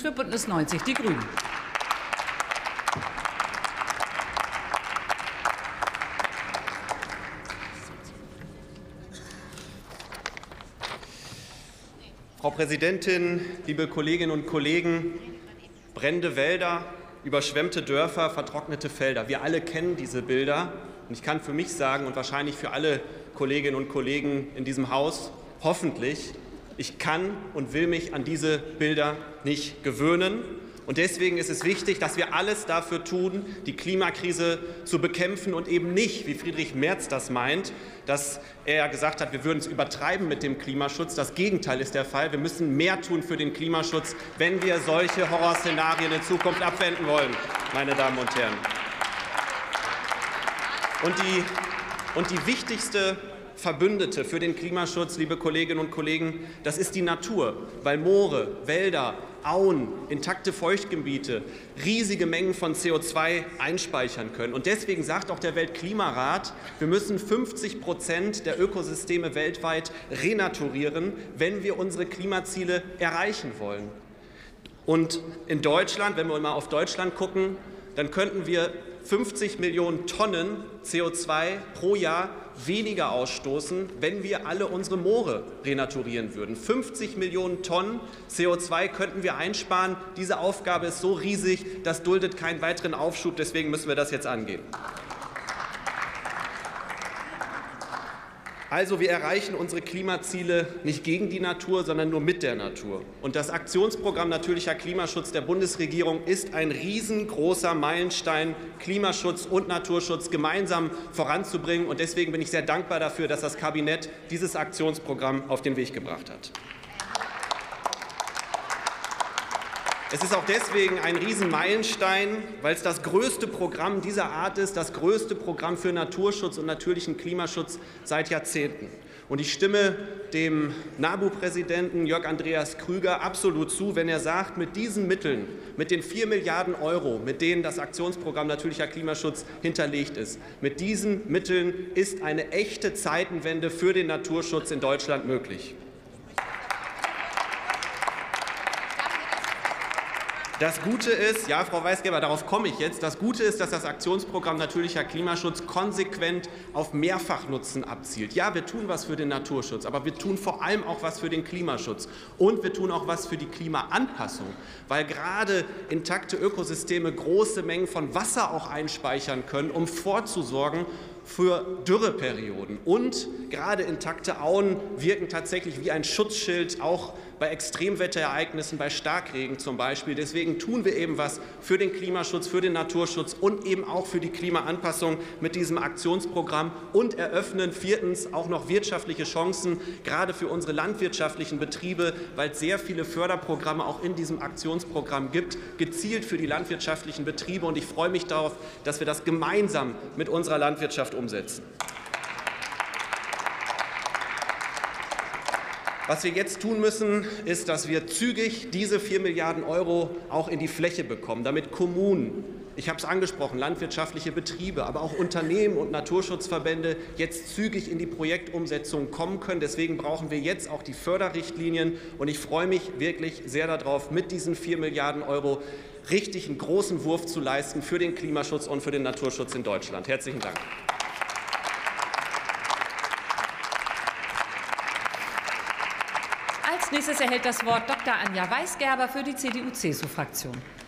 Für Bündnis 90 Die Grünen. Frau Präsidentin, liebe Kolleginnen und Kollegen! Brennende Wälder, überschwemmte Dörfer, vertrocknete Felder. Wir alle kennen diese Bilder. Und ich kann für mich sagen und wahrscheinlich für alle Kolleginnen und Kollegen in diesem Haus, hoffentlich, ich kann und will mich an diese Bilder nicht gewöhnen. Und deswegen ist es wichtig, dass wir alles dafür tun, die Klimakrise zu bekämpfen und eben nicht, wie Friedrich Merz das meint, dass er gesagt hat, wir würden es übertreiben mit dem Klimaschutz. Das Gegenteil ist der Fall. Wir müssen mehr tun für den Klimaschutz, wenn wir solche Horrorszenarien in Zukunft abwenden wollen, meine Damen und Herren. Und die, und die wichtigste Verbündete für den Klimaschutz, liebe Kolleginnen und Kollegen, das ist die Natur, weil Moore, Wälder, Auen, intakte Feuchtgebiete riesige Mengen von CO2 einspeichern können. Und deswegen sagt auch der Weltklimarat, wir müssen 50 Prozent der Ökosysteme weltweit renaturieren, wenn wir unsere Klimaziele erreichen wollen. Und in Deutschland, wenn wir mal auf Deutschland gucken, dann könnten wir 50 Millionen Tonnen CO2 pro Jahr weniger ausstoßen, wenn wir alle unsere Moore renaturieren würden. 50 Millionen Tonnen CO2 könnten wir einsparen. Diese Aufgabe ist so riesig, das duldet keinen weiteren Aufschub. Deswegen müssen wir das jetzt angehen. Also wir erreichen unsere Klimaziele nicht gegen die Natur, sondern nur mit der Natur. Und das Aktionsprogramm Natürlicher Klimaschutz der Bundesregierung ist ein riesengroßer Meilenstein, Klimaschutz und Naturschutz gemeinsam voranzubringen. Und deswegen bin ich sehr dankbar dafür, dass das Kabinett dieses Aktionsprogramm auf den Weg gebracht hat. Es ist auch deswegen ein Riesenmeilenstein, weil es das größte Programm dieser Art ist, das größte Programm für Naturschutz und natürlichen Klimaschutz seit Jahrzehnten. Und ich stimme dem NABU-Präsidenten Jörg Andreas Krüger absolut zu, wenn er sagt, mit diesen Mitteln, mit den 4 Milliarden Euro, mit denen das Aktionsprogramm natürlicher Klimaschutz hinterlegt ist, mit diesen Mitteln ist eine echte Zeitenwende für den Naturschutz in Deutschland möglich. Das Gute ist, ja, Frau Weisgeber, darauf komme ich jetzt. Das Gute ist, dass das Aktionsprogramm Natürlicher Klimaschutz konsequent auf Mehrfachnutzen abzielt. Ja, wir tun was für den Naturschutz, aber wir tun vor allem auch was für den Klimaschutz. Und wir tun auch was für die Klimaanpassung, weil gerade intakte Ökosysteme große Mengen von Wasser auch einspeichern können, um vorzusorgen für Dürreperioden. Und gerade intakte Auen wirken tatsächlich wie ein Schutzschild, auch bei Extremwetterereignissen, bei Starkregen zum Beispiel. Deswegen tun wir eben was für den Klimaschutz, für den Naturschutz und eben auch für die Klimaanpassung mit diesem Aktionsprogramm und eröffnen viertens auch noch wirtschaftliche Chancen, gerade für unsere landwirtschaftlichen Betriebe, weil es sehr viele Förderprogramme auch in diesem Aktionsprogramm gibt, gezielt für die landwirtschaftlichen Betriebe. Und ich freue mich darauf, dass wir das gemeinsam mit unserer Landwirtschaft umsetzen. Was wir jetzt tun müssen, ist, dass wir zügig diese 4 Milliarden Euro auch in die Fläche bekommen, damit Kommunen, ich habe es angesprochen, landwirtschaftliche Betriebe, aber auch Unternehmen und Naturschutzverbände jetzt zügig in die Projektumsetzung kommen können. Deswegen brauchen wir jetzt auch die Förderrichtlinien. Und ich freue mich wirklich sehr darauf, mit diesen 4 Milliarden Euro richtig einen großen Wurf zu leisten für den Klimaschutz und für den Naturschutz in Deutschland. Herzlichen Dank. Als nächstes erhält das Wort Dr. Anja Weisgerber für die CDU-CSU-Fraktion.